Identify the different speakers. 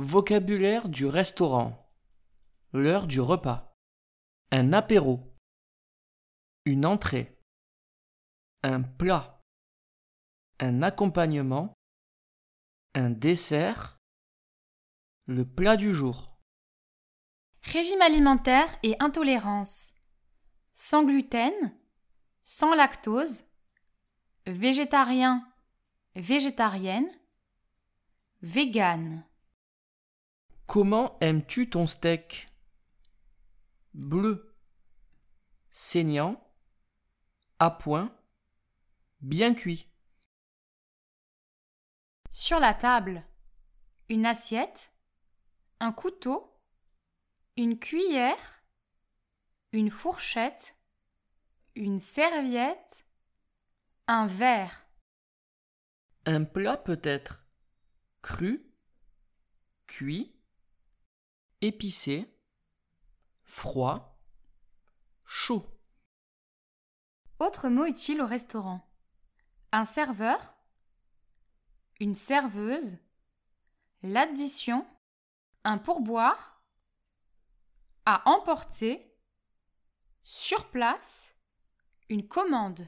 Speaker 1: Vocabulaire du restaurant. L'heure du repas. Un apéro. Une entrée. Un plat. Un accompagnement. Un dessert. Le plat du jour.
Speaker 2: Régime alimentaire et intolérance. Sans gluten, sans lactose, végétarien, végétarienne, vegan.
Speaker 1: Comment aimes-tu ton steak? Bleu. Saignant. À point. Bien cuit.
Speaker 2: Sur la table, une assiette, un couteau, une cuillère, une fourchette, une serviette, un verre.
Speaker 1: Un plat peut-être? Cru, cuit, épicé, froid, chaud.
Speaker 2: Autre mot utile au restaurant. Un serveur, une serveuse, l'addition, un pourboire, à emporter, sur place, une commande.